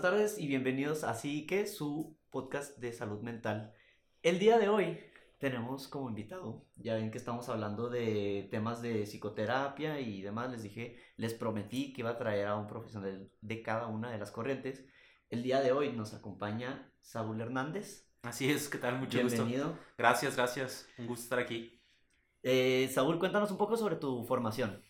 buenas tardes y bienvenidos a que su podcast de salud mental. El día de hoy tenemos como invitado, ya ven que estamos hablando de temas de psicoterapia y demás, les dije, les prometí que iba a traer a un profesional de cada una de las corrientes. El día de hoy nos acompaña Saúl Hernández. Así es, ¿qué tal? Mucho Bienvenido. gusto. Gracias, gracias. Un gusto estar aquí. Eh, Saúl, cuéntanos un poco sobre tu formación.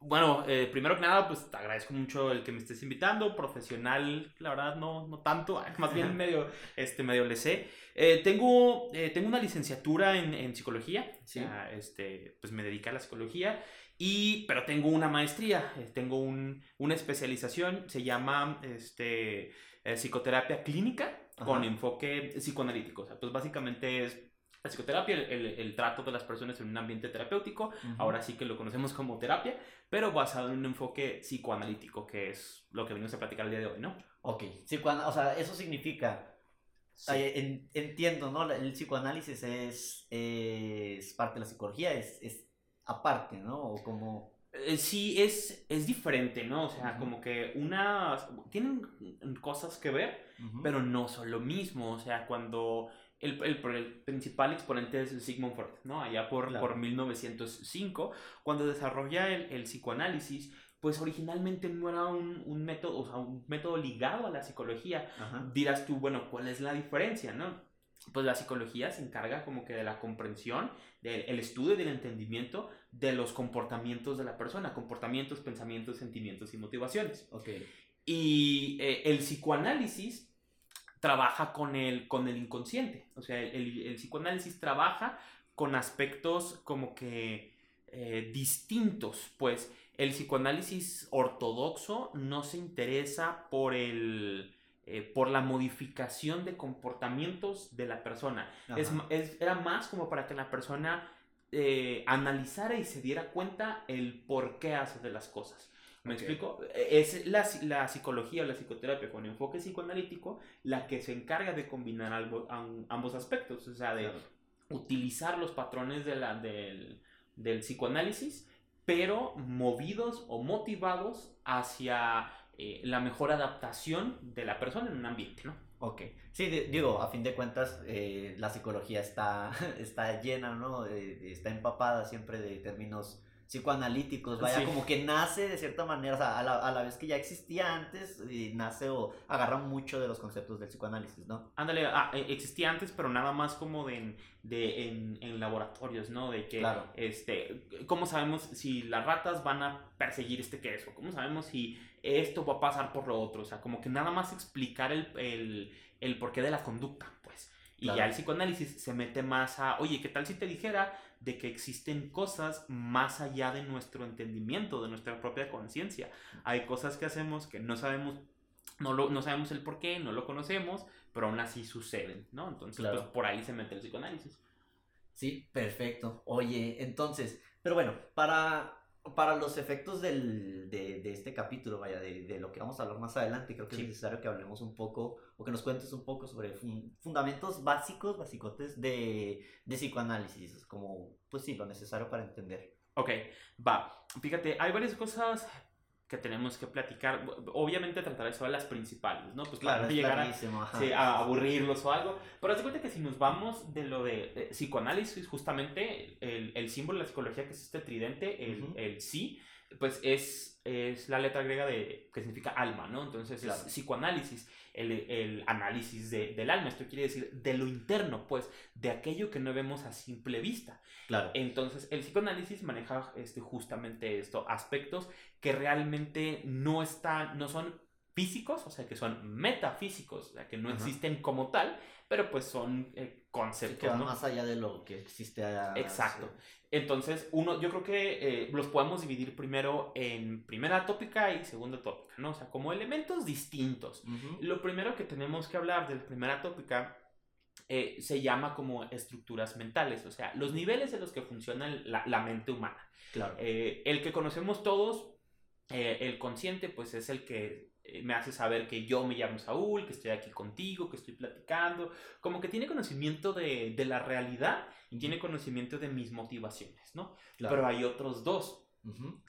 Bueno, eh, primero que nada, pues te agradezco mucho el que me estés invitando. Profesional, la verdad, no, no tanto, más bien medio, este, medio le sé. Eh, tengo, eh, tengo una licenciatura en, en psicología, ¿Sí? este, pues me dedico a la psicología, y, pero tengo una maestría, tengo un, una especialización, se llama este, psicoterapia clínica con enfoque psicoanalítico. O sea, pues básicamente es la psicoterapia, el, el, trato de las personas en un ambiente terapéutico, ahora sí que lo conocemos como terapia, pero basado en un enfoque psicoanalítico, que es lo que venimos a platicar el día de hoy, ¿no? Ok, o sea, eso significa, entiendo, ¿no? El psicoanálisis es, es parte de la psicología, es, es aparte, ¿no? O como... Eh, sí, es, es diferente, ¿no? O sea, como que unas... Tienen cosas que ver, pero no son lo mismo. O sea, cuando el, el, principal exponente es Sigmund Freud, ¿no? Allá por, por 1905, cuando desarrolla el, el, psicoanálisis, pues originalmente no era un, un, método, o sea, un método ligado a la psicología. Dirás tú, bueno, ¿cuál es la diferencia, no? Pues la psicología se encarga como que de la comprensión, del estudio y del entendimiento de los comportamientos de la persona, comportamientos, pensamientos, sentimientos y motivaciones. Okay. Y eh, el psicoanálisis trabaja con el, con el inconsciente. O sea, el, psicoanálisis trabaja con aspectos como que eh, distintos. Pues el psicoanálisis ortodoxo no se interesa por el... Eh, por la modificación de comportamientos de la persona. Es, era más como para que la persona eh, analizara y se diera cuenta el por qué hace de las cosas. ¿Me explico? E, es la, la, psicología o la psicoterapia con enfoque psicoanalítico la que se encarga de combinar ambos aspectos, o sea, de utilizar los patrones de la, del, del, psicoanálisis, pero movidos o motivados hacia eh, la mejor adaptación de la persona en un ambiente, ¿no? Ok, sí, digo, a fin de cuentas, eh, la psicología está, está llena, ¿no? está empapada siempre de términos psicoanalíticos, vaya, como que nace de cierta manera, o sea, a la, a la, vez que ya existía antes, y nace o agarra mucho de los conceptos del psicoanálisis, ¿no? Ándale, ah, e, existía antes, pero nada más como de, de en, en, laboratorios, ¿no? De que, claro. este, ¿cómo sabemos si las ratas van a perseguir este queso? ¿Cómo sabemos si esto va a pasar por lo otro? O sea, como que nada más explicar el, el, el porqué de la conducta, pues. Y ya el psicoanálisis se mete más a, oye, ¿qué tal si te dijera de que existen cosas más allá de nuestro entendimiento, de nuestra propia conciencia? Hay cosas que hacemos que no sabemos, no, lo, no sabemos el por qué, no lo conocemos, pero aún así suceden, ¿no? Entonces, pues por ahí se mete el psicoanálisis. Sí, perfecto. Oye, entonces, pero bueno, para para los efectos del, de, de, este capítulo, vaya, de, de, lo que vamos a hablar más adelante, creo que es necesario que hablemos un poco, o que nos cuentes un poco sobre fundamentos básicos, basicotes de, de psicoanálisis, como, pues sí, lo necesario para entender. Ok, va. Fíjate, hay varias cosas que tenemos que platicar. Obviamente trataré solo las principales, ¿no? Pues claro, para no llegar a, aburrirlos o algo. Pero haz cuenta que si nos vamos de lo de, psicoanálisis, justamente el, el, símbolo de la psicología que es este tridente, el, el sí, pues es, es la letra griega de, que significa alma, ¿no? Entonces es psicoanálisis, el, el análisis de, del alma, esto quiere decir de lo interno, pues, de aquello que no vemos a simple vista. Claro. Entonces el psicoanálisis maneja este, justamente esto, aspectos que realmente no están, no son físicos, o sea, que son metafísicos, o sea, que no existen como tal, pero pues son eh, conceptos. que van más allá de lo que existe. Exacto. Entonces, uno, yo creo que eh, los podemos dividir primero en primera tópica y segunda tópica, ¿no? O sea, como elementos distintos. Lo primero que tenemos que hablar de la primera tópica eh, se llama como estructuras mentales, o sea, los niveles en los que funciona la, la mente humana. Claro. el que conocemos todos, el consciente, pues es el que eh, me hace saber que yo me llamo Saúl, que estoy aquí contigo, que estoy platicando, como que tiene conocimiento de, la realidad y tiene conocimiento de mis motivaciones, ¿no? Pero hay otros dos,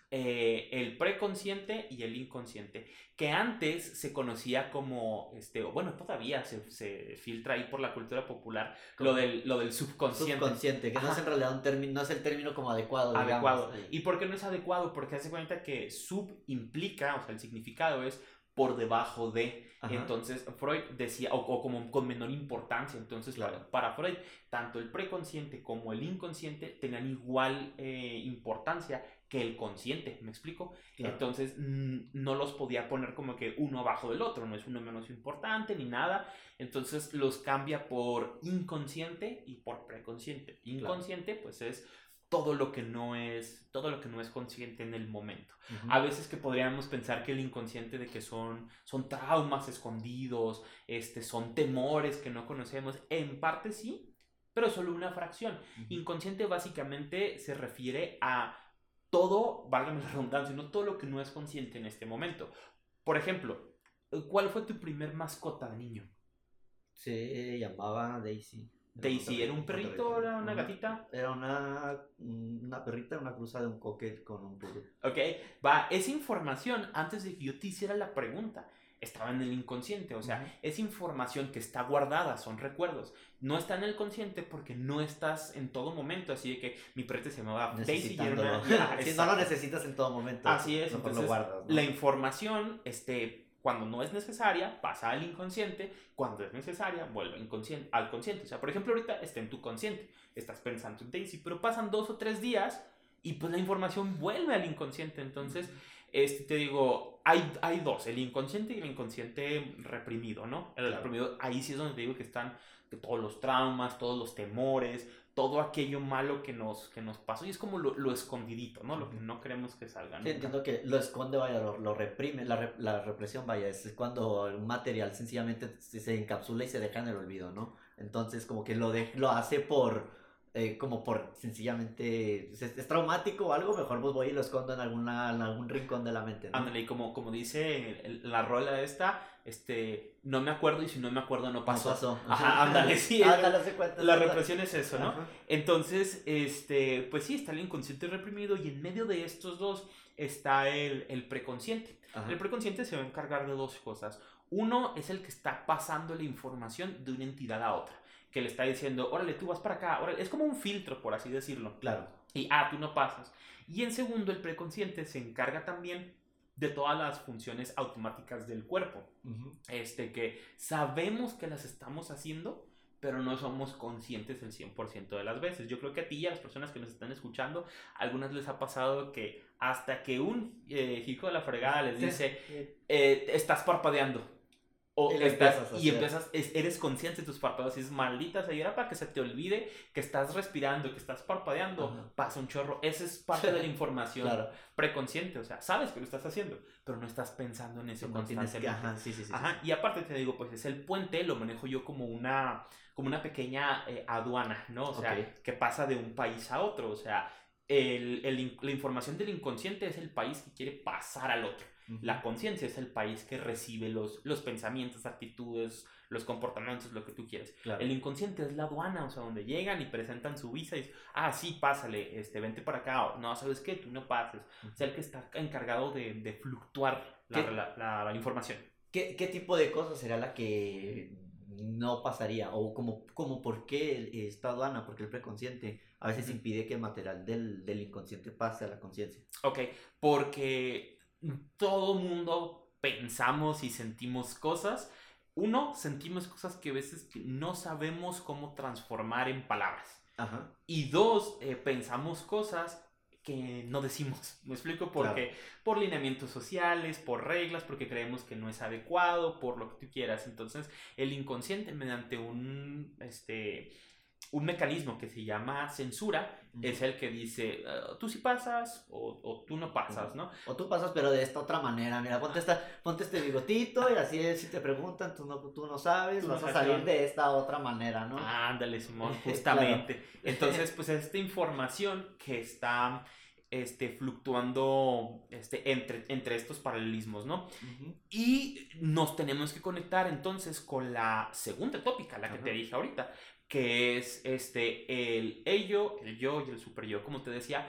eh, el preconsciente y el inconsciente, que antes se conocía como, este, bueno, todavía se, se filtra ahí por la cultura popular lo del, lo del subconsciente. Subconsciente, que no es en realidad un término, no es el término como adecuado. Adecuado. ¿Y por qué no es adecuado? Porque hace cuenta que sub implica, o sea, el significado es por debajo de. Entonces, Freud decía, o, como con menor importancia. Entonces, para, Freud, tanto el preconsciente como el inconsciente tenían igual eh, importancia que el consciente, ¿me explico? Entonces no los podía poner como que uno abajo del otro, no es uno menos importante ni nada, entonces los cambia por inconsciente y por preconsciente. Inconsciente pues es todo lo que no es todo lo que no es consciente en el momento. A veces que podríamos pensar que el inconsciente de que son son traumas escondidos, este son temores que no conocemos, en parte sí, pero solo una fracción. Inconsciente básicamente se refiere a todo, válgame la redundancia, no todo lo que no es consciente en este momento. Por ejemplo, ¿cuál fue tu primer mascota de niño? Se llamaba Daisy. Daisy, ¿era un perrito o era una gatita? Era una, una perrita, una cruza de un coquet con un poodle. Ok, va, esa información, antes de que yo te hiciera la pregunta, estaba en el inconsciente, o sea, es información que está guardada, son recuerdos. No está en el consciente porque no estás en todo momento, así de que mi prete se llamaba Daisy y una... si no lo necesitas en todo momento. Así es, entonces lo guardas, la información, este, cuando no es necesaria, pasa al inconsciente, cuando es necesaria, vuelve inconsciente, al consciente. O sea, por ejemplo, ahorita está en tu consciente, estás pensando en Daisy, pero pasan dos o tres días y pues la información vuelve al inconsciente, entonces... Este, te digo, hay, hay dos, el inconsciente y el inconsciente reprimido, ¿no? El reprimido, ahí sí es donde te digo que están todos los traumas, todos los temores, todo aquello malo que nos, que nos pasó. Y es como lo, escondidito, ¿no? Lo que no queremos que salga. Sí, entiendo que lo esconde, vaya, lo, reprime. La, la, represión, vaya, es cuando un material sencillamente se, encapsula y se deja en el olvido, ¿no? Entonces, como que lo, de, lo hace por eh, como por sencillamente es, traumático o algo, mejor pues voy y lo escondo en, alguna, en algún rincón de la mente. ¿no? Ándale, y como, como dice la rola esta, este, no me acuerdo y si no me acuerdo no pasó. No pasó. Ajá, ándale, sí. la represión es eso, ¿no? Entonces, este, pues sí, está el inconsciente reprimido y en medio de estos dos está el, el preconsciente. El preconsciente se va a encargar de dos cosas. Uno es el que está pasando la información de una entidad a otra que le está diciendo, órale, tú vas para acá, órale. es como un filtro, por así decirlo. Claro. Y, ah, tú no pasas. Y en segundo, el preconsciente se encarga también de todas las funciones automáticas del cuerpo. Este, que sabemos que las estamos haciendo, pero no somos conscientes el 100% de las veces. Yo creo que a ti y a las personas que nos están escuchando, a algunas les ha pasado que hasta que un eh, hijo de la fregada les dice, eh, estás parpadeando o y, empiezas, eres consciente de tus párpados y es maldita sea, para que se te olvide que estás respirando, que estás parpadeando, pasa un chorro. Esa es parte de la información preconsciente, o sea, sabes que lo estás haciendo, pero no estás pensando en eso constantemente. ajá, sí, sí, sí, ajá. Y aparte te digo, pues es el puente, lo manejo yo como una, como una pequeña eh, aduana, ¿no? O sea, que pasa de un país a otro, o sea, el, el, la información del inconsciente es el país que quiere pasar al otro. La conciencia es el país que recibe los, los pensamientos, actitudes, los comportamientos, lo que tú quieres. El inconsciente es la aduana, o sea, donde llegan y presentan su visa y dicen, ah, sí, pásale, este, vente para acá, o no, ¿sabes qué? Tú no pases. O sea, el que está encargado de, de fluctuar la, la, información. ¿Qué, ¿Qué tipo de cosas será la que no pasaría? O como, como por qué esta aduana, porque el preconsciente a veces impide que el material del, del inconsciente pase a la conciencia. Ok, porque todo mundo pensamos y sentimos cosas. Uno, sentimos cosas que a veces no sabemos cómo transformar en palabras. Y dos, eh, pensamos cosas que no decimos. Me explico porque por lineamientos sociales, por reglas, porque creemos que no es adecuado, por lo que tú quieras. Entonces, el inconsciente mediante un este un mecanismo que se llama censura es el que dice, ah, tú sí pasas o, tú no pasas, ¿no? O tú pasas pero de esta otra manera, mira, ponte, esta, ponte este bigotito y así es, si te preguntan, tú no, tú no sabes, vas a salir de esta otra manera, ¿no? Ándale, Simón, justamente. Entonces, pues esta información que está este, fluctuando este, entre, entre estos paralelismos, ¿no? Y nos tenemos que conectar entonces con la segunda tópica, la que te dije ahorita, que es este, el ello, el yo y el super yo. Como te decía,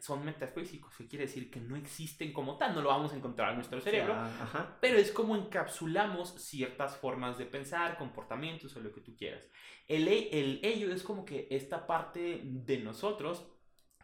son metafísicos, que quiere decir que no existen como tal, no lo vamos a encontrar en nuestro cerebro, pero es como encapsulamos ciertas formas de pensar, comportamientos o lo que tú quieras. El, el ello es como que esta parte de nosotros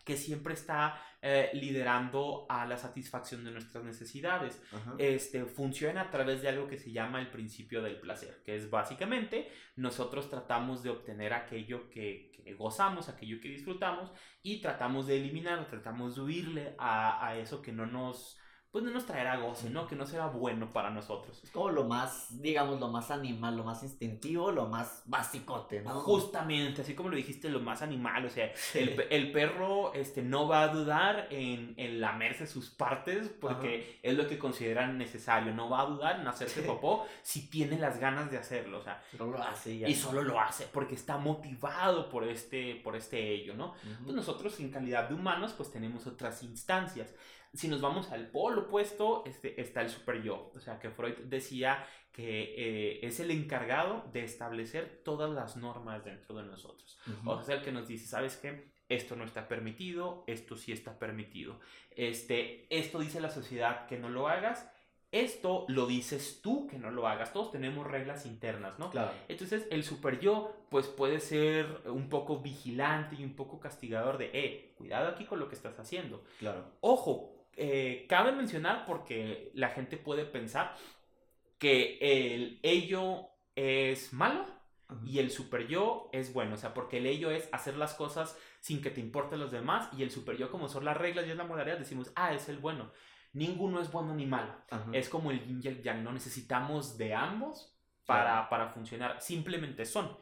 que siempre está eh, liderando a la satisfacción de nuestras necesidades. Este, funciona a través de algo que se llama el principio del placer, que es básicamente nosotros tratamos de obtener aquello que, gozamos, aquello que disfrutamos y tratamos de eliminar, tratamos de huirle a, a eso que no nos pues no nos traerá goce, ¿no? Que no será bueno para nosotros. Es como lo más, digamos, lo más animal, lo más instintivo, lo más básicote, ¿no? Justamente, así como lo dijiste, lo más animal, o sea, el, perro este, no va a dudar en, en lamerse sus partes porque es lo que consideran necesario, no va a dudar en hacerse popó si tiene las ganas de hacerlo, o sea. Solo lo hace Y solo lo hace porque está motivado por este, por este ello, ¿no? Pues nosotros en calidad de humanos pues tenemos otras instancias si nos vamos al polo opuesto, este, está el super yo. O sea, que Freud decía que eh, es el encargado de establecer todas las normas dentro de nosotros. O sea, el que nos dice, ¿sabes qué? Esto no está permitido, esto sí está permitido. Este, esto dice la sociedad que no lo hagas. Esto lo dices tú que no lo hagas. Todos tenemos reglas internas, ¿no? Claro. Entonces, el super yo, pues puede ser un poco vigilante y un poco castigador de, eh, cuidado aquí con lo que estás haciendo. Claro. Ojo, eh, cabe mencionar porque la gente puede pensar que el ello es malo y el super yo es bueno. O sea, porque el ello es hacer las cosas sin que te importen los demás y el super yo, como son las reglas y es la modalidad, decimos, ah, es el bueno. Ninguno es bueno ni malo. Es como el yin y el yang. No necesitamos de ambos para, para funcionar. Simplemente son.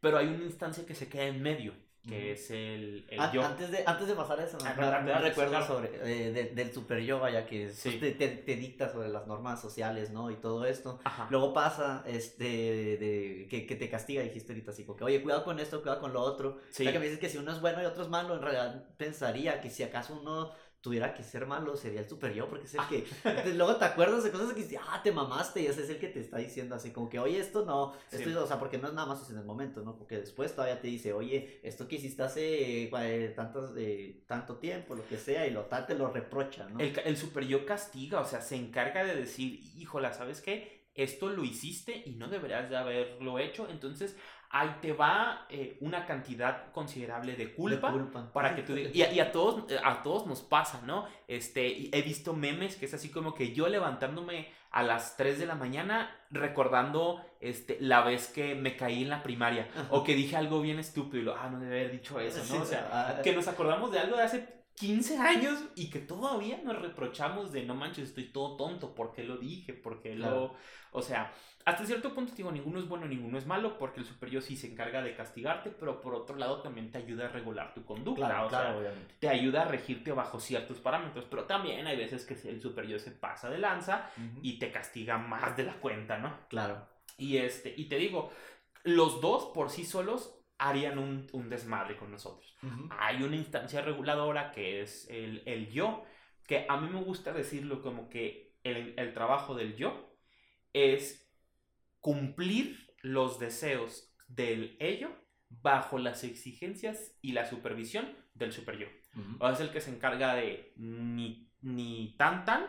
Pero hay una instancia que se queda en medio que es el, yo. Antes de, antes de pasar a eso, ah, recuerdo sobre, eh, del super yo, vaya, que pues, te, dicta sobre las normas sociales, ¿no? Y todo esto. Luego pasa, este, de, que, que, te castiga, dijiste ahorita así, porque, oye, cuidado con esto, cuidado con lo otro. Sí. Ya que me dices que si uno es bueno y otro es malo, en realidad pensaría que si acaso uno tuviera que ser malo, sería el super yo, porque es el que. luego te acuerdas de cosas que dices, ah, te mamaste, y ese es el que te está diciendo así, como que, oye, esto no, esto, o sea, porque no es nada más en el momento, ¿no? Porque después todavía te dice, oye, esto que hiciste hace eh, tantos, eh, tanto tiempo, lo que sea, y lo tal te lo reprocha, ¿no? El, el super yo castiga, o sea, se encarga de decir, híjola, ¿sabes qué? Esto lo hiciste y no deberías de haberlo hecho, entonces ahí te va eh, una cantidad considerable de culpa, para que tú y, y, a todos a todos nos pasa, ¿no? Este, he visto memes que es así como que yo levantándome a las 3 de la mañana recordando este la vez que me caí en la primaria o que dije algo bien estúpido y lo, ah, no debe haber dicho eso, ¿no? o sea, que nos acordamos de algo de hace 15 años y que todavía nos reprochamos de no manches, estoy todo tonto, ¿por qué lo dije? ¿Por qué lo...? O sea, hasta cierto punto digo, ninguno es bueno, ninguno es malo, porque el superior sí se encarga de castigarte, pero por otro lado también te ayuda a regular tu conducta. Claro, claro, obviamente. Te ayuda a regirte bajo ciertos parámetros, pero también hay veces que el superior se pasa de lanza y te castiga más de la cuenta, ¿no? Claro. Y, este, y te digo, los dos por sí solos harían un, un desmadre con nosotros. Hay una instancia reguladora que es el, el, yo, que a mí me gusta decirlo como que el, el trabajo del yo es cumplir los deseos del ello bajo las exigencias y la supervisión del super yo. O es el que se encarga de ni, ni tan tan,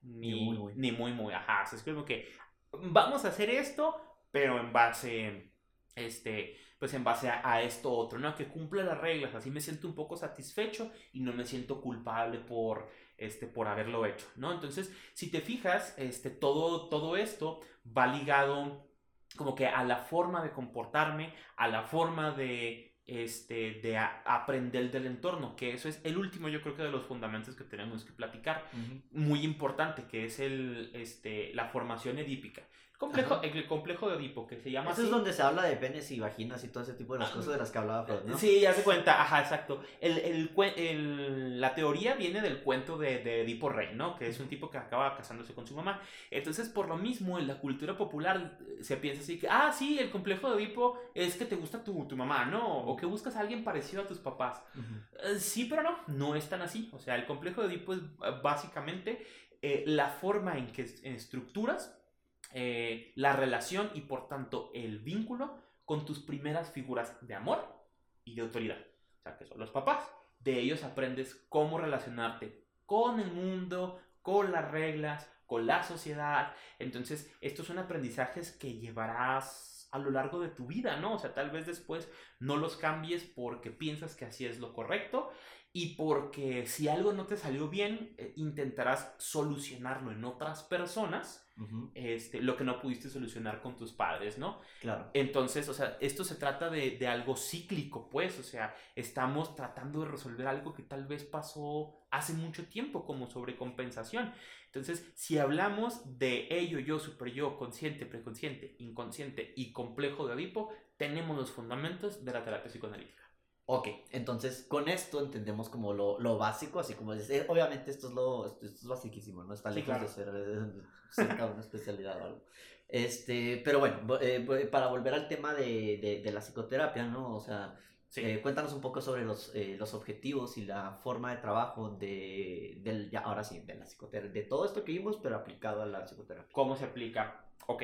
ni, muy muy. Ni muy, muy. Ajá, es como que vamos a hacer esto, pero en base, este, pues en base a, esto otro, ¿no? Que cumpla las reglas, así me siento un poco satisfecho y no me siento culpable por, este, por haberlo hecho, ¿no? Entonces, si te fijas, este, todo, todo esto va ligado como que a la forma de comportarme, a la forma de, este, de aprender del entorno, que eso es el último yo creo que de los fundamentos que tenemos que platicar, muy importante, que es el, este, la formación edípica. Complejo, el complejo de Edipo, que se llama Eso es donde se habla de penes y vaginas y todo ese tipo de las cosas de las que hablaba Freud, ¿no? Sí, ya se cuenta, ajá, exacto. El, el, el, la teoría viene del cuento de, de, Edipo Rey, ¿no? Que es un tipo que acaba casándose con su mamá. Entonces, por lo mismo, en la cultura popular eh, se piensa así que, ah, sí, el complejo de Edipo es que te gusta tu, tu mamá, ¿no? O que buscas a alguien parecido a tus papás. Uh sí, pero no, no es tan así. O sea, el complejo de Edipo es básicamente eh, la forma en que en estructuras eh, la relación y por tanto el vínculo con tus primeras figuras de amor y de autoridad. O sea, que son los papás. De ellos aprendes cómo relacionarte con el mundo, con las reglas, con la sociedad. Entonces, estos son aprendizajes que llevarás a lo largo de tu vida, ¿no? O sea, tal vez después no los cambies porque piensas que así es lo correcto y porque si algo no te salió bien, eh, intentarás solucionarlo en otras personas este, lo que no pudiste solucionar con tus padres, ¿no? Claro. Entonces, o sea, esto se trata de, de, algo cíclico, pues, o sea, estamos tratando de resolver algo que tal vez pasó hace mucho tiempo como sobrecompensación. Entonces, si hablamos de ello, yo, super yo, consciente, preconsciente, inconsciente y complejo de Edipo, tenemos los fundamentos de la terapia psicoanalítica. Ok, entonces con esto entendemos como lo, lo básico, así como eh, obviamente esto es lo esto, es basiquísimo, no está lejos de ser eh, cerca de una especialidad o algo. Este, pero bueno, eh, para volver al tema de, de, de, la psicoterapia, ¿no? O sea, cuéntanos un poco sobre los, los objetivos y la forma de trabajo de, del, ya, ahora sí, de la psicoterapia, de todo esto que vimos, pero aplicado a la psicoterapia. ¿Cómo se aplica? Ok.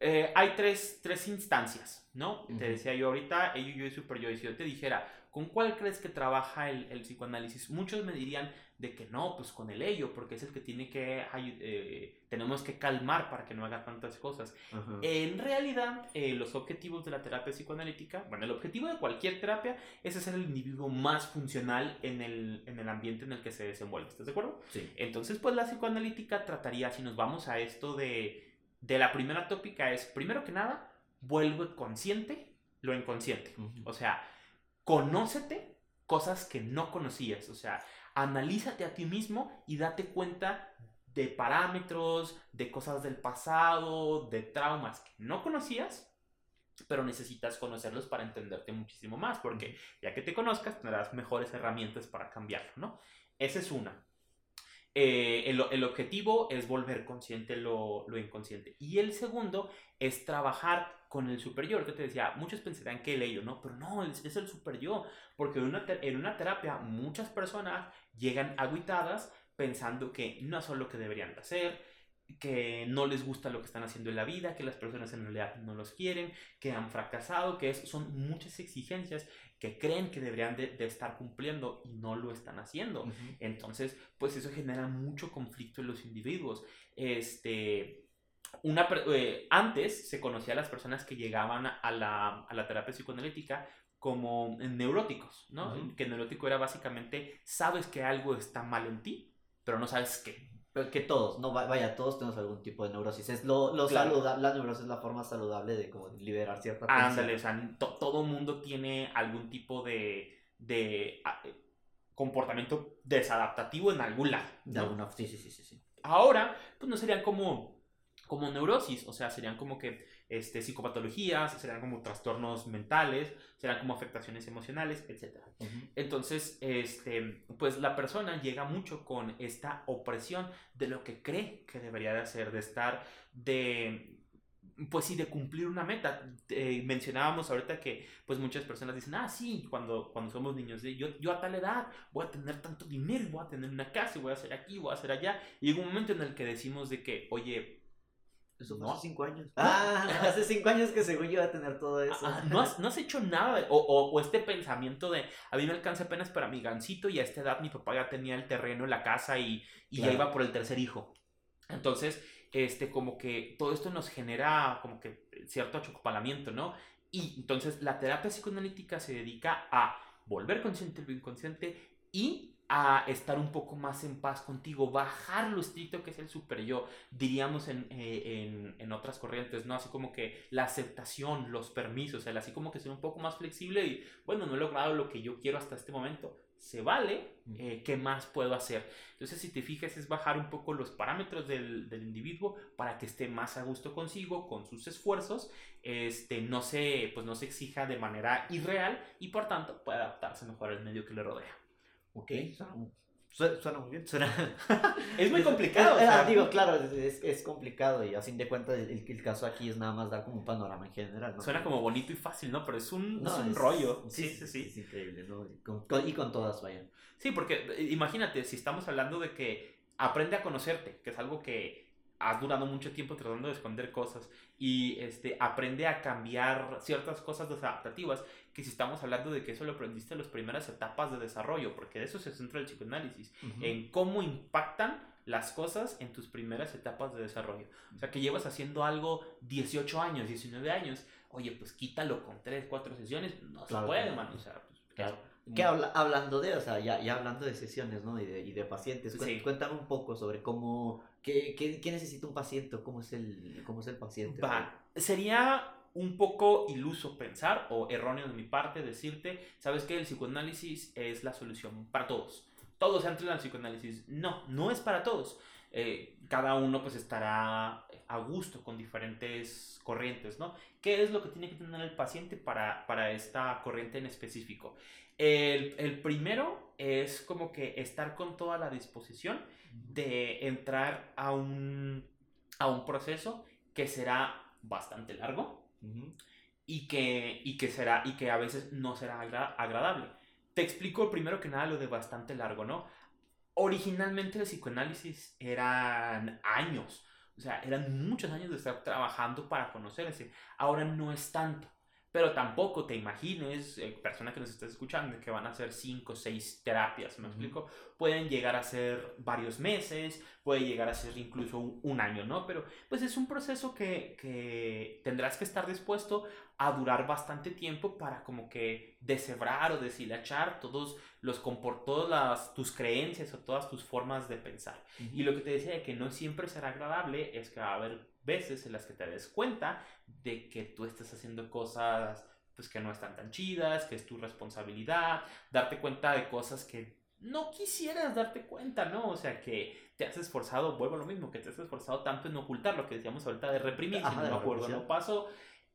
Eh, hay tres, tres, instancias, ¿no? Te decía yo ahorita, ello, yo y super yo. Y si yo te dijera, ¿con cuál crees que trabaja el, el, psicoanálisis? Muchos me dirían de que no, pues con el ello, porque es el que tiene que, eh, tenemos que calmar para que no haga tantas cosas. En realidad, eh, los objetivos de la terapia psicoanalítica, bueno, el objetivo de cualquier terapia es hacer el individuo más funcional en el, en el ambiente en el que se desenvuelve. ¿Estás de acuerdo? Sí. Entonces, pues la psicoanalítica trataría, si nos vamos a esto de de la primera tópica es, primero que nada, vuelve consciente lo inconsciente. O sea, conócete cosas que no conocías. O sea, analízate a ti mismo y date cuenta de parámetros, de cosas del pasado, de traumas que no conocías, pero necesitas conocerlos para entenderte muchísimo más, porque ya que te conozcas, tendrás mejores herramientas para cambiarlo, ¿no? Esa es una. Eh, el, objetivo es volver consciente lo, inconsciente. Y el segundo es trabajar con el superior, que te decía, muchos pensarán que el ello, ¿no? Pero no, es, es el superior, porque en una, en una terapia muchas personas llegan aguitadas pensando que no son lo que deberían de hacer, que no les gusta lo que están haciendo en la vida, que las personas en realidad no los quieren, que han fracasado, que es, son muchas exigencias que creen que deberían de, estar cumpliendo y no lo están haciendo. Entonces, pues eso genera mucho conflicto en los individuos. Este, una, eh, antes se conocía a las personas que llegaban a la, a la terapia psicoanalítica como neuróticos, ¿no? Que neurótico era básicamente, sabes que algo está mal en ti, pero no sabes qué. Pero que todos, no vaya, todos tenemos algún tipo de neurosis. Es lo, lo saludable, la neurosis es la forma saludable de como liberar cierta Ándale, o sea, todo mundo tiene algún tipo de, de comportamiento desadaptativo en algún lado. De alguna, sí, sí, sí, sí. Ahora, pues no serían como, como neurosis, o sea, serían como que este, psicopatologías, serán como trastornos mentales, serán como afectaciones emocionales, etc. Entonces, este, pues la persona llega mucho con esta opresión de lo que cree que debería de hacer, de estar, de pues sí, de cumplir una meta. mencionábamos ahorita que pues muchas personas dicen, ah, sí, cuando, cuando somos niños, yo, yo a tal edad voy a tener tanto dinero, voy a tener una casa, voy a hacer aquí, voy a hacer allá. Y llega un momento en el que decimos de que, oye, eso fue hace cinco años. Ah, hace cinco años que según yo iba a tener todo eso. Ah, no, has, no, has, hecho nada. O, o, este pensamiento de, a mí me alcanza apenas para mi gancito y a esta edad mi papá ya tenía el terreno, la casa y, y ya iba por el tercer hijo. Entonces, este, como que todo esto nos genera como que cierto achocopalamiento, ¿no? Y entonces la terapia psicoanalítica se dedica a volver consciente lo inconsciente y a estar un poco más en paz contigo, bajar lo estricto que es el super yo, diríamos en, eh, en, en, otras corrientes, ¿no? Así como que la aceptación, los permisos, el así como que ser un poco más flexible y, bueno, no he logrado lo que yo quiero hasta este momento, se vale, eh, ¿qué más puedo hacer? Entonces, si te fijas, es bajar un poco los parámetros del, del, individuo para que esté más a gusto consigo, con sus esfuerzos, este, no, se, pues no se exija de manera irreal y por tanto pueda adaptarse mejor al medio que le rodea. Ok, Suena, muy bien, suena... es muy complicado. digo, claro, es, es, complicado y a fin de cuentas el, el, caso aquí es nada más dar como un panorama en general. ¿no? Suena como bonito y fácil, ¿no? Pero es un, es un rollo. Sí, sí, sí. Es increíble, ¿no? Y con, todas, vaya. Sí, porque eh, imagínate, si estamos hablando de que aprende a conocerte, que es algo que has durado mucho tiempo tratando de esconder cosas y este, aprende a cambiar ciertas cosas desadaptativas que si estamos hablando de que eso lo aprendiste en las primeras etapas de desarrollo, porque de eso se centra el psicoanálisis, en cómo impactan las cosas en tus primeras etapas de desarrollo. O sea, que llevas haciendo algo 18 años, 19 años, oye, pues quítalo con 3, 4 sesiones, no se puede, man. O sea, pues, claro. Que hablando de, o sea, ya, ya hablando de sesiones, ¿no? Y de, y de pacientes, cuéntame un poco sobre cómo, qué, qué, qué, necesita un paciente, cómo es el, cómo es el paciente. Va, sería un poco iluso pensar o erróneo de mi parte decirte, sabes que el psicoanálisis es la solución para todos. Todos entran al psicoanálisis. No, no es para todos. Eh, cada uno pues estará a gusto con diferentes corrientes, ¿no? ¿Qué es lo que tiene que tener el paciente para, para esta corriente en específico? El, el, primero es como que estar con toda la disposición de entrar a un, a un proceso que será bastante largo, y, que, y, que será, y que a veces no será agradable. Te explico primero que nada lo de bastante largo, ¿no? Originalmente el psicoanálisis eran años, o sea, eran muchos años de estar trabajando para conocerse. Ahora no es tanto. Pero tampoco te imagines, eh, persona que nos estás escuchando, que van a hacer 5 o 6 terapias, ¿me explico? Pueden llegar a ser varios meses, puede llegar a ser incluso un, año, ¿no? Pero pues es un proceso que, que, tendrás que estar dispuesto a durar bastante tiempo para como que deshebrar o deshilachar todos los todas las, tus creencias o todas tus formas de pensar. Y lo que te decía de que no siempre será agradable es que va a haber veces en las que te des cuenta de que tú estás haciendo cosas pues que no están tan chidas, que es tu responsabilidad, darte cuenta de cosas que no quisieras darte cuenta, ¿no? O sea, que te has esforzado, vuelvo a lo mismo, que te has esforzado tanto en ocultar lo que decíamos ahorita de reprimir, si no me acuerdo, no pasó,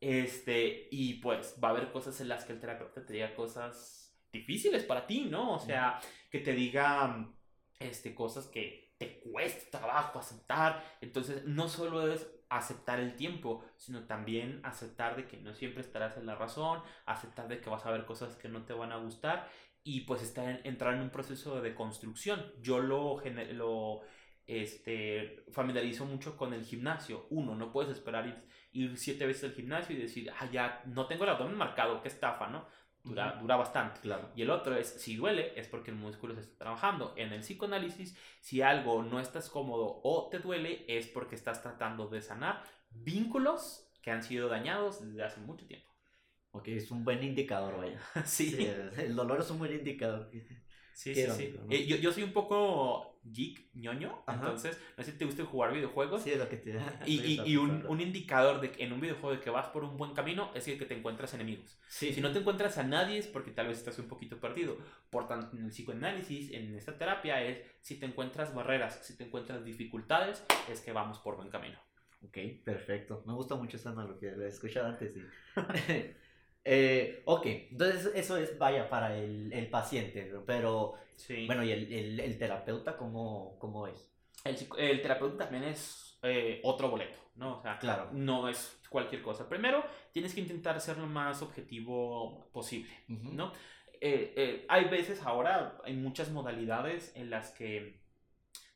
este, y pues va a haber cosas en las que el terapeuta te diga cosas difíciles para ti, ¿no? O sea, que te diga, este, cosas que te cuesta trabajo aceptar, entonces no solo es aceptar el tiempo, sino también aceptar de que no siempre estarás en la razón, aceptar de que vas a ver cosas que no te van a gustar y pues estar en, entrar en un proceso de construcción. Yo lo, lo este, familiarizo mucho con el gimnasio. Uno, no puedes esperar ir, ir siete veces al gimnasio y decir, ah, ya no tengo el abdomen marcado, qué estafa, ¿no? Dura, dura bastante. Claro. Y el otro es, si duele, es porque el músculo se está trabajando. En el psicoanálisis, si algo no estás cómodo o te duele, es porque estás tratando de sanar vínculos que han sido dañados desde hace mucho tiempo. Ok, es un buen indicador, vaya. sí. El dolor es un buen indicador. Sí, sí, sí. Eh, yo, yo, soy un poco geek, ñoño, entonces no sé si te gusta jugar videojuegos. Sí, es lo que te da. Y, y, un, un, indicador de que en un videojuego de que vas por un buen camino es el que te encuentras enemigos. Sí. Si no te encuentras a nadie es porque tal vez estás un poquito perdido. Por tanto, en el psicoanálisis, en esta terapia, es si te encuentras barreras, si te encuentras dificultades, es que vamos por buen camino. Ok, perfecto. Me gusta mucho esa analogía, la he escuchado antes. Sí. Eh, ok, entonces eso es, vaya, para el, el paciente, pero sí. bueno, ¿y el, el, el terapeuta cómo, cómo, es? El, el terapeuta también es eh, otro boleto, ¿no? O sea, claro. no es cualquier cosa. Primero, tienes que intentar ser lo más objetivo posible, ¿no? Eh, eh, hay veces ahora, hay muchas modalidades en las que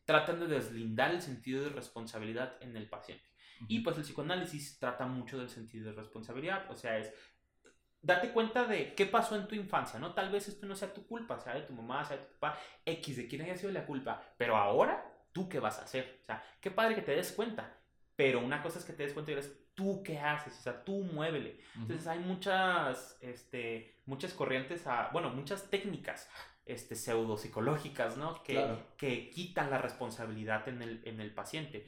tratan de deslindar el sentido de responsabilidad en el paciente. Y pues el psicoanálisis trata mucho del sentido de responsabilidad, o sea, es date cuenta de qué pasó en tu infancia, ¿no? Tal vez esto no sea tu culpa, sea de tu mamá, sea de tu papá, X, de quién haya sido la culpa, pero ahora, ¿tú qué vas a hacer? O sea, qué padre que te des cuenta, pero una cosa es que te des cuenta y eres tú qué haces, o sea, tú muévele. Entonces hay muchas, este, muchas corrientes, a, bueno, muchas técnicas este, pseudopsicológicas, ¿no? Que, que quitan la responsabilidad en el, en el paciente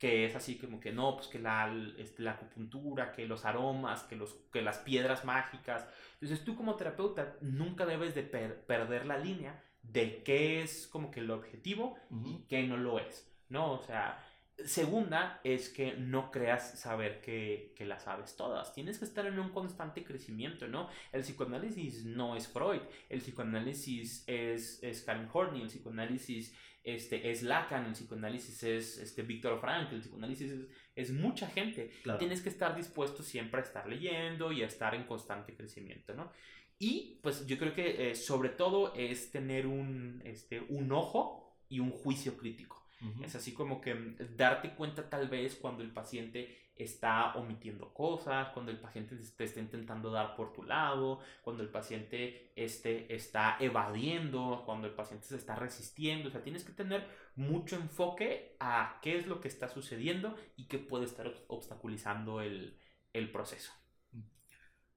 que es así como que no, pues que la, este, la acupuntura, que los aromas, que, los, que las piedras mágicas. Entonces tú como terapeuta nunca debes de perder la línea de qué es como que el objetivo y qué no lo es, ¿no? O sea, Segunda es que no creas saber que, que, las sabes todas. Tienes que estar en un constante crecimiento, ¿no? El psicoanálisis no es Freud, el psicoanálisis es, es Karen Horney, el psicoanálisis este, es Lacan, el psicoanálisis es este, Víctor Frank, el psicoanálisis es, es mucha gente. Tienes que estar dispuesto siempre a estar leyendo y a estar en constante crecimiento, ¿no? Y pues yo creo que eh, sobre todo es tener un, este, un ojo y un juicio crítico. Es así como que mm, darte cuenta tal vez cuando el paciente está omitiendo cosas, cuando el paciente te está intentando dar por tu lado, cuando el paciente este, está evadiendo, cuando el paciente se está resistiendo. O sea, tienes que tener mucho enfoque a qué es lo que está sucediendo y qué puede estar obstaculizando el, el proceso.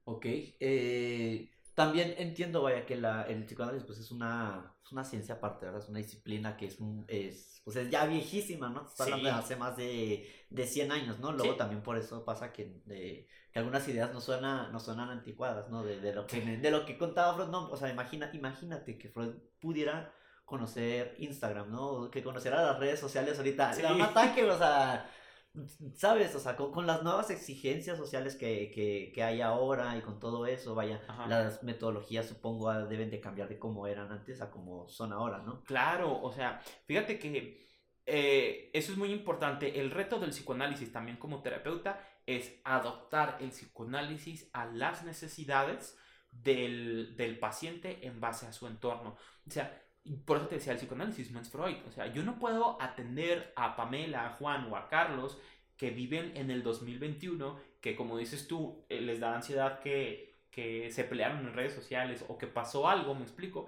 Ok. Eh, también entiendo, vaya, que la, el psicoanálisis pues, es, una, es una ciencia aparte, ¿verdad? Es una disciplina que es, es, pues, es ya viejísima, ¿no? Está hablando de hace más de, de 100 años, ¿no? Luego también por eso pasa que, de, que algunas ideas no, suena, no suenan anticuadas, ¿no? De, de, lo que, de lo que contaba Freud, no, o sea, imagina, imagínate que Freud pudiera conocer Instagram, ¿no? Que conociera las redes sociales ahorita. Sí. un ataque, o sea ¿Sabes? O sea, con, las nuevas exigencias sociales que, hay ahora y con todo eso, vaya, las metodologías supongo ah, deben de cambiar de cómo eran antes a cómo son ahora, ¿no? Claro, o sea, fíjate que eh, eso es muy importante. El reto del psicoanálisis también como terapeuta es adoptar el psicoanálisis a las necesidades del, del paciente en base a su entorno. O sea, por eso te decía, el psicoanálisis es Freud. O sea, yo no puedo atender a Pamela, a Juan o a Carlos que viven en el 2021, que como dices tú, eh, les da ansiedad que, que, se pelearon en redes sociales o que pasó algo, me explico,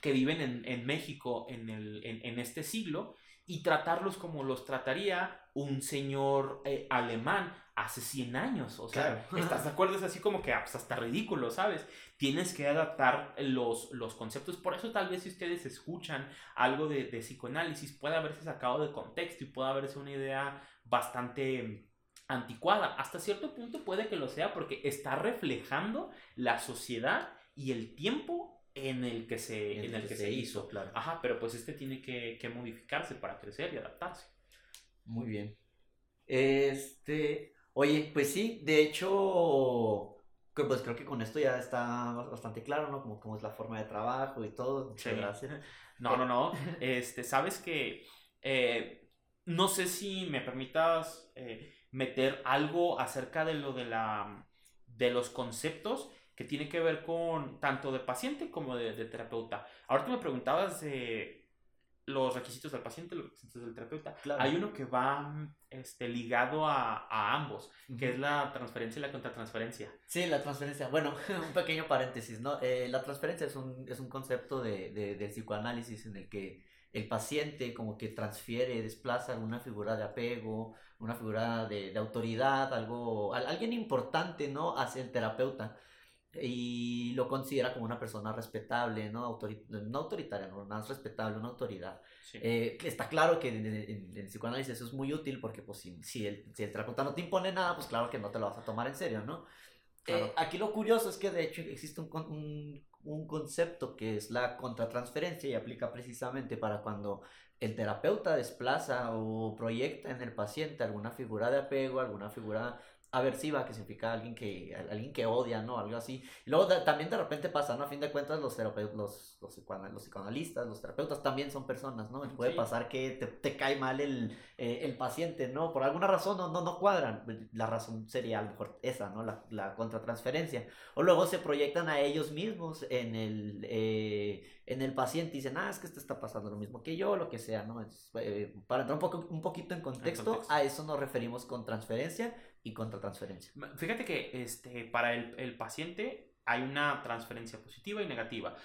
que viven en, en México en, el, en, este siglo y tratarlos como los trataría un señor eh, alemán hace 100 años. O sea, ¿estás de acuerdo? Es así como que ah, pues, hasta ridículo, ¿sabes? Tienes que adaptar los, los conceptos. Por eso tal vez si ustedes escuchan algo de, de psicoanálisis puede haberse sacado de contexto y puede haberse una idea bastante anticuada. Hasta cierto punto puede que lo sea porque está reflejando la sociedad y el tiempo en el que se, en, el, que, se, hizo. Claro. Ajá, pero pues este tiene que, que modificarse para crecer y adaptarse. Muy bien. Este, oye, pues sí, de hecho, pues creo que con esto ya está bastante claro, ¿no? Como cómo es la forma de trabajo y todo. Muchas gracias. No, no, no. Este, sabes que eh, no sé si me permitas eh, meter algo acerca de lo de la de los conceptos que tiene que ver con tanto de paciente como de, terapeuta. Ahora tú me preguntabas de los requisitos del paciente, los requisitos del terapeuta. Hay uno que va este, ligado a, a ambos, que es la transferencia y la contratransferencia. Sí, la transferencia. Bueno, un pequeño paréntesis, ¿no? Eh, la transferencia es un, es un concepto de, de, del psicoanálisis en el que el paciente como que transfiere, desplaza alguna figura de apego, una figura de, de autoridad, algo, alguien importante, ¿no? Hacia el terapeuta y lo considera como una persona respetable, no, no autoritaria, no, más respetable, una autoridad. Eh, está claro que en, el psicoanálisis eso es muy útil porque pues, si, si, el, si el terapeuta no te impone nada, pues claro que no te lo vas a tomar en serio, ¿no? Eh, aquí lo curioso es que de hecho existe un, un, un concepto que es la contratransferencia y aplica precisamente para cuando el terapeuta desplaza o proyecta en el paciente alguna figura de apego, alguna figura aversiva, que significa alguien que, alguien que odia, ¿no? Algo así. Y luego también de repente pasa, ¿no? A fin de cuentas los, terapeutas, los, los, psicoanalistas, los terapeutas también son personas, ¿no? puede pasar que te, te cae mal el, eh, el, paciente, ¿no? Por alguna razón no, no, no cuadran. La razón sería a lo mejor esa, ¿no? La, la contratransferencia. O luego se proyectan a ellos mismos en el, eh, en el paciente y dicen, ah, es que este está pasando lo mismo que yo, lo que sea, ¿no? Eh, para entrar un, poco, un poquito en contexto, a eso nos referimos con transferencia y contra transferencia. Fíjate que este, para el, el paciente hay una transferencia positiva y negativa.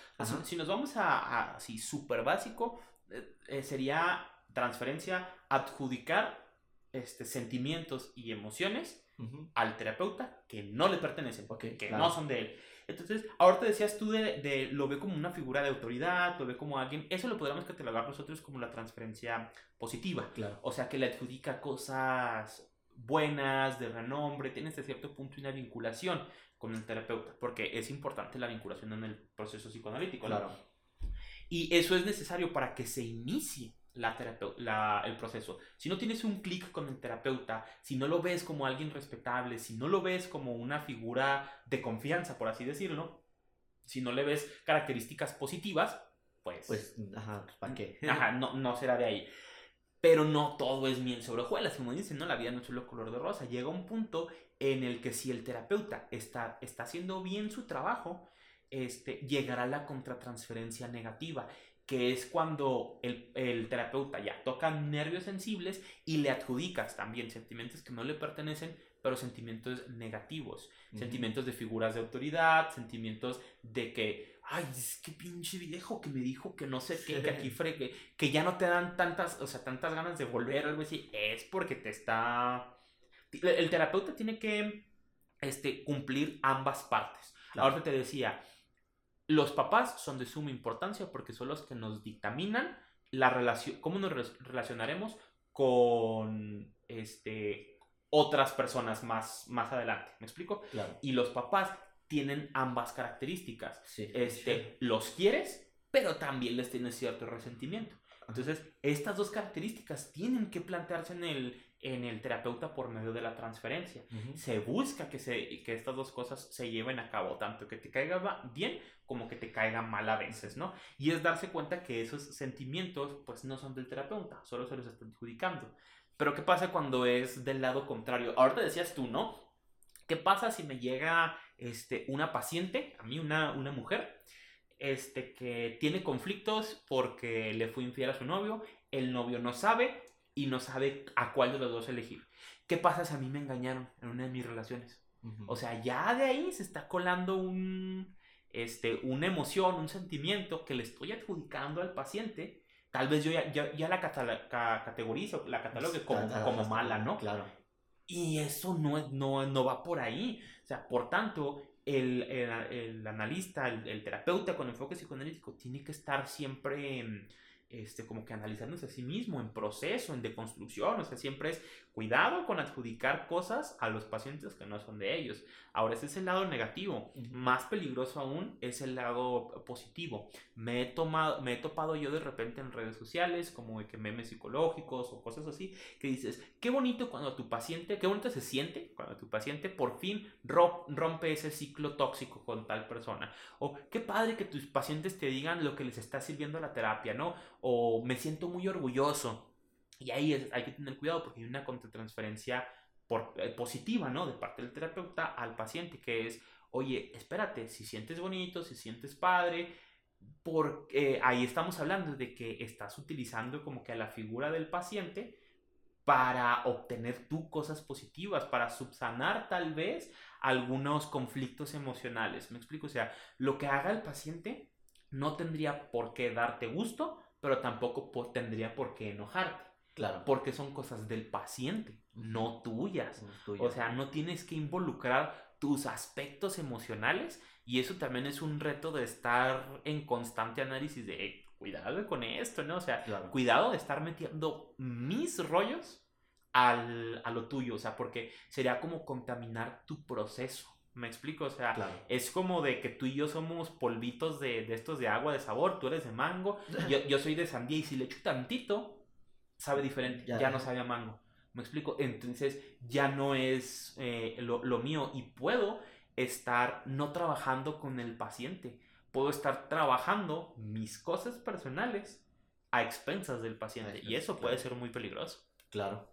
si, nos vamos a, así súper básico, eh, eh, sería transferencia adjudicar este, sentimientos y emociones al terapeuta que no le pertenecen, porque que no son de él. Entonces, ahora te decías tú de, de, lo ve como una figura de autoridad, lo ve como alguien, eso lo podríamos catalogar nosotros como la transferencia positiva. Claro. O sea, que le adjudica cosas buenas, de renombre, tiene hasta cierto punto una vinculación con el terapeuta, porque es importante la vinculación en el proceso psicoanalítico. ¿no? Claro. Y eso es necesario para que se inicie la la, el proceso. Si no tienes un clic con el terapeuta, si no lo ves como alguien respetable, si no lo ves como una figura de confianza, por así decirlo, si no le ves características positivas, pues... Pues, ajá, ¿para qué? Ajá, no, no será de ahí. Pero no todo es miel sobre hojuelas, como dicen, ¿no? La vida no es solo color de rosa. Llega un punto en el que si el terapeuta está, está haciendo bien su trabajo, este, llegará la contratransferencia negativa que es cuando el, el, terapeuta ya toca nervios sensibles y le adjudicas también sentimientos que no le pertenecen, pero sentimientos negativos, sentimientos de figuras de autoridad, sentimientos de que, ay, es que pinche viejo que me dijo que no sé qué, que aquí fregue, que ya no te dan tantas, o sea, tantas ganas de volver, algo así, es porque te está... El terapeuta tiene que este, cumplir ambas partes. Claro. Ahora te decía, los papás son de suma importancia porque son los que nos dictaminan la relación, cómo nos relacionaremos con este, otras personas más, más adelante. ¿Me explico? Claro. Y los papás tienen ambas características. Sí, este, sí. Los quieres, pero también les tienes cierto resentimiento. Entonces, estas dos características tienen que plantearse en el, en el terapeuta por medio de la transferencia. Uh -huh. Se busca que, se, que estas dos cosas se lleven a cabo, tanto que te caiga bien como que te caiga mal a veces, ¿no? Y es darse cuenta que esos sentimientos pues no son del terapeuta, solo se los están adjudicando. Pero ¿qué pasa cuando es del lado contrario? Ahorita decías tú, ¿no? ¿Qué pasa si me llega este, una paciente, a mí una, una mujer, este, que tiene conflictos porque le fue infiel a su novio, el novio no sabe y no sabe a cuál de los dos elegir. ¿Qué pasa si a mí me engañaron en una de mis relaciones? Uh -huh. O sea, ya de ahí se está colando un, este, una emoción, un sentimiento que le estoy adjudicando al paciente. Tal vez yo ya, ya, ya la ca categorizo, la catalogue como, como mala, ¿no? Claro. Y eso no, no, no va por ahí. O sea, por tanto, el, el, el analista, el, el, terapeuta con enfoque psicoanalítico tiene que estar siempre este, como que analizándose a sí mismo en proceso, en deconstrucción. O sea, siempre es cuidado con adjudicar cosas a los pacientes que no son de ellos. Ahora, ese es el lado negativo. Más peligroso aún es el lado positivo. Me he, tomado, me he topado yo de repente en redes sociales, como de que memes psicológicos o cosas así, que dices, qué bonito cuando tu paciente, qué bonito se siente cuando tu paciente por fin rompe ese ciclo tóxico con tal persona. O qué padre que tus pacientes te digan lo que les está sirviendo la terapia, ¿no? O me siento muy orgulloso. Y ahí es, hay que tener cuidado porque hay una contratransferencia por, eh, positiva, ¿no? De parte del terapeuta al paciente, que es, oye, espérate, si sientes bonito, si sientes padre, porque eh, ahí estamos hablando de que estás utilizando como que a la figura del paciente para obtener tú cosas positivas, para subsanar tal vez algunos conflictos emocionales. ¿Me explico? O sea, lo que haga el paciente no tendría por qué darte gusto, pero tampoco por, tendría por qué enojarte. Claro. Porque son cosas del paciente, no tuyas. No tuyo. O sea, no tienes que involucrar tus aspectos emocionales y eso también es un reto de estar en constante análisis de hey, cuidado con esto, ¿no? O sea, Claro. cuidado de estar metiendo mis rollos al, a lo tuyo, o sea, porque sería como contaminar tu proceso. ¿Me explico? O sea, Claro. es como de que tú y yo somos polvitos de, de estos de agua de sabor, tú eres de mango, yo, yo soy de sandía y si le echo tantito, sabe diferente, ya, Ya. no sabe a mango. ¿Me explico? Entonces ya no es eh, lo, lo mío y puedo estar no trabajando con el paciente, puedo estar trabajando mis cosas personales a expensas del paciente y eso puede claro. ser muy peligroso. Claro.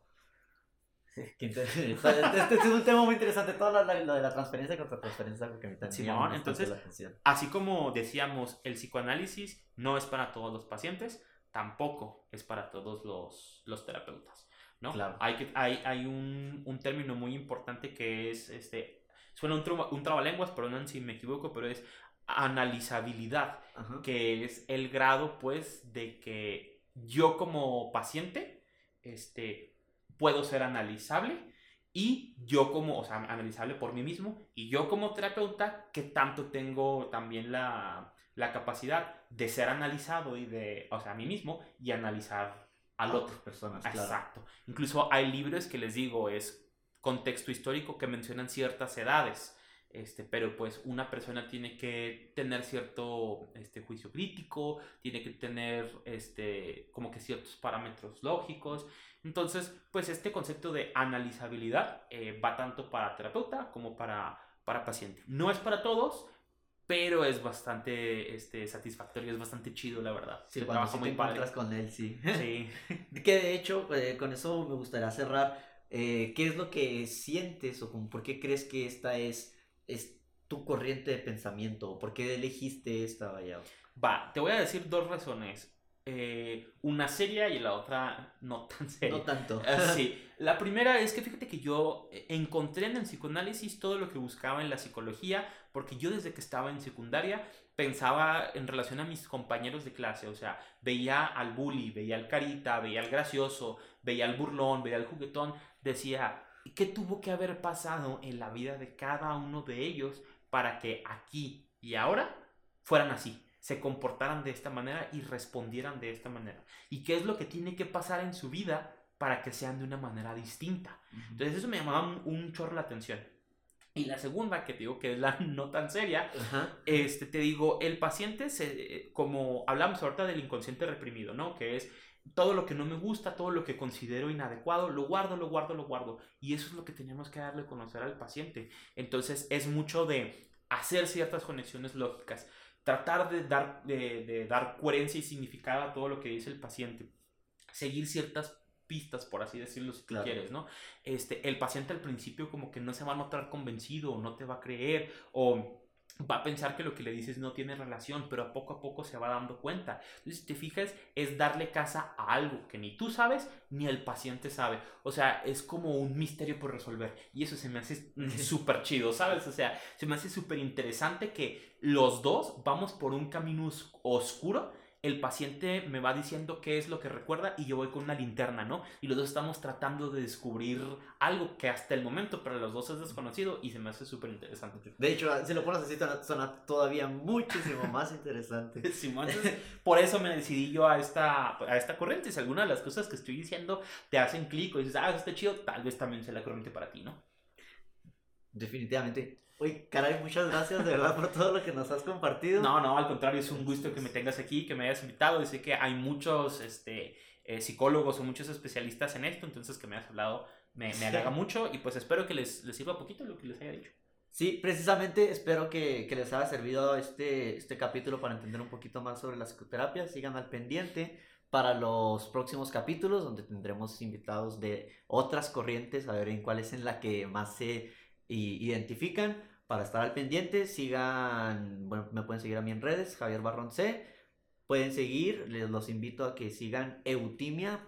Este, este es un tema muy interesante. Todo lo, lo de la transferencia contra transferencia es algo que me también Simón, entonces, la atención. Así como decíamos, el psicoanálisis no es para todos los pacientes, tampoco es para todos los, los terapeutas. ¿no? Claro. Hay, que, hay, hay un, un término muy importante que es, este, suena un, traba, un trabalenguas, perdonen si me equivoco, pero es analizabilidad, Ajá. que es el grado, pues, de que yo como paciente, este, puedo ser analizable y yo como, o sea, analizable por mí mismo, y yo como terapeuta, que tanto tengo también la, la capacidad de ser analizado y de, o sea, a mí mismo y analizar a otras personas. Exacto. Incluso hay libros que les digo, es contexto histórico que mencionan ciertas edades. Este, pero pues una persona tiene que tener cierto este, juicio crítico, tiene que tener este, como que ciertos parámetros lógicos. Entonces, pues este concepto de analizabilidad eh, va tanto para terapeuta como para, para paciente. No es para todos, pero es bastante este, satisfactorio, es bastante chido, la verdad. Sí, cuando sí muy te con él, sí. Sí. que de hecho, eh, con eso me gustaría cerrar. Eh, ¿Qué es lo que sientes o por qué crees que esta es, es tu corriente de pensamiento? ¿Por qué elegiste esta, vaya? Va, te voy a decir dos razones. Eh, una seria y la otra no tan seria. No tanto. sí. La primera es que fíjate que yo encontré en el psicoanálisis todo lo que buscaba en la psicología, porque yo desde que estaba en secundaria pensaba en relación a mis compañeros de clase, o sea, veía al bully, veía al carita, veía al gracioso, veía al burlón, veía al juguetón, decía, ¿qué tuvo que haber pasado en la vida de cada uno de ellos para que aquí y ahora fueran así? se comportaran de esta manera y respondieran de esta manera. ¿Y qué es lo que tiene que pasar en su vida para que sean de una manera distinta? Entonces eso me llamaba un, chorro la atención. Y la segunda, que te digo que es la no tan seria, este, te digo, el paciente, se, como hablamos ahorita del inconsciente reprimido, ¿no? Que es todo lo que no me gusta, todo lo que considero inadecuado, lo guardo, lo guardo, lo guardo. Y eso es lo que tenemos que darle a conocer al paciente. Entonces es mucho de hacer ciertas conexiones lógicas tratar de dar, de, dar coherencia y significado a todo lo que dice el paciente, seguir ciertas pistas, por así decirlo, si quieres, ¿no? Este, el paciente al principio como que no se va a notar convencido, o no te va a creer, o va a pensar que lo que le dices no tiene relación, pero a poco a poco se va dando cuenta. Entonces, si te fijas, es darle casa a algo que ni tú sabes ni el paciente sabe. O sea, es como un misterio por resolver. Y eso se me hace súper chido, ¿sabes? O sea, se me hace súper interesante que los dos vamos por un camino oscuro el paciente me va diciendo qué es lo que recuerda y yo voy con una linterna, ¿no? Y los dos estamos tratando de descubrir algo que hasta el momento para los dos es desconocido y se me hace súper interesante. De hecho, si lo pones así, suena, todavía muchísimo más interesante. sí, por eso me decidí yo a esta, a esta corriente. Si alguna de las cosas que estoy diciendo te hacen clic o dices, ah, está chido, tal vez también sea la corriente para ti, ¿no? Definitivamente. Uy, caray, muchas gracias de verdad por todo lo que nos has compartido. No, no, al contrario, es un gusto que me tengas aquí, que me hayas invitado. Y sé que hay muchos este, eh, psicólogos o muchos especialistas en esto, entonces que me hayas hablado me, me halaga mucho y pues espero que les, les sirva poquito lo que les haya dicho. Sí, precisamente espero que, que, les haya servido este, este capítulo para entender un poquito más sobre la psicoterapia. Sigan al pendiente para los próximos capítulos donde tendremos invitados de otras corrientes, a ver en cuál es en la que más se identifican para estar al pendiente. Sigan, bueno, me pueden seguir a mí en redes, Javier Barrón C. Pueden seguir, les los invito a que sigan eutimia.cidh.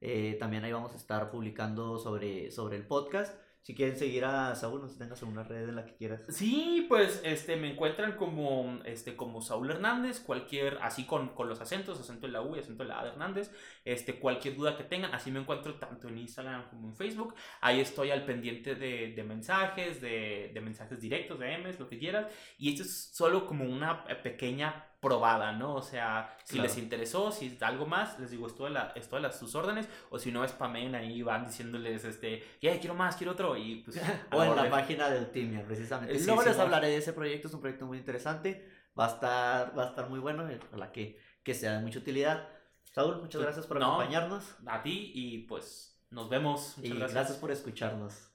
Eh, también ahí vamos a estar publicando sobre, sobre el podcast. Si quieren seguir a Saúl, no tengas alguna red en la que quieras. Sí, pues este, me encuentran como, este, como Saúl Hernández, cualquier, así con, con los acentos, acento en la U y acento en la A de Hernández, este, cualquier duda que tengan, así me encuentro tanto en Instagram como en Facebook. Ahí estoy al pendiente de, de mensajes, de, de, mensajes directos, de M's, lo que quieras. Y esto es solo como una pequeña probada, ¿no? O sea, si les interesó, si algo más, les digo, esto de, la, de las, sus órdenes, o si no, spamen ahí, van diciéndoles, este, ya quiero más, quiero otro, y pues... o en la página del Timia, precisamente. Luego les hablaré de ese proyecto, es un proyecto muy interesante, va a estar, va a estar muy bueno, ojalá que, que sea de mucha utilidad. Saúl, muchas gracias por acompañarnos. A ti, y pues nos vemos. y gracias por escucharnos.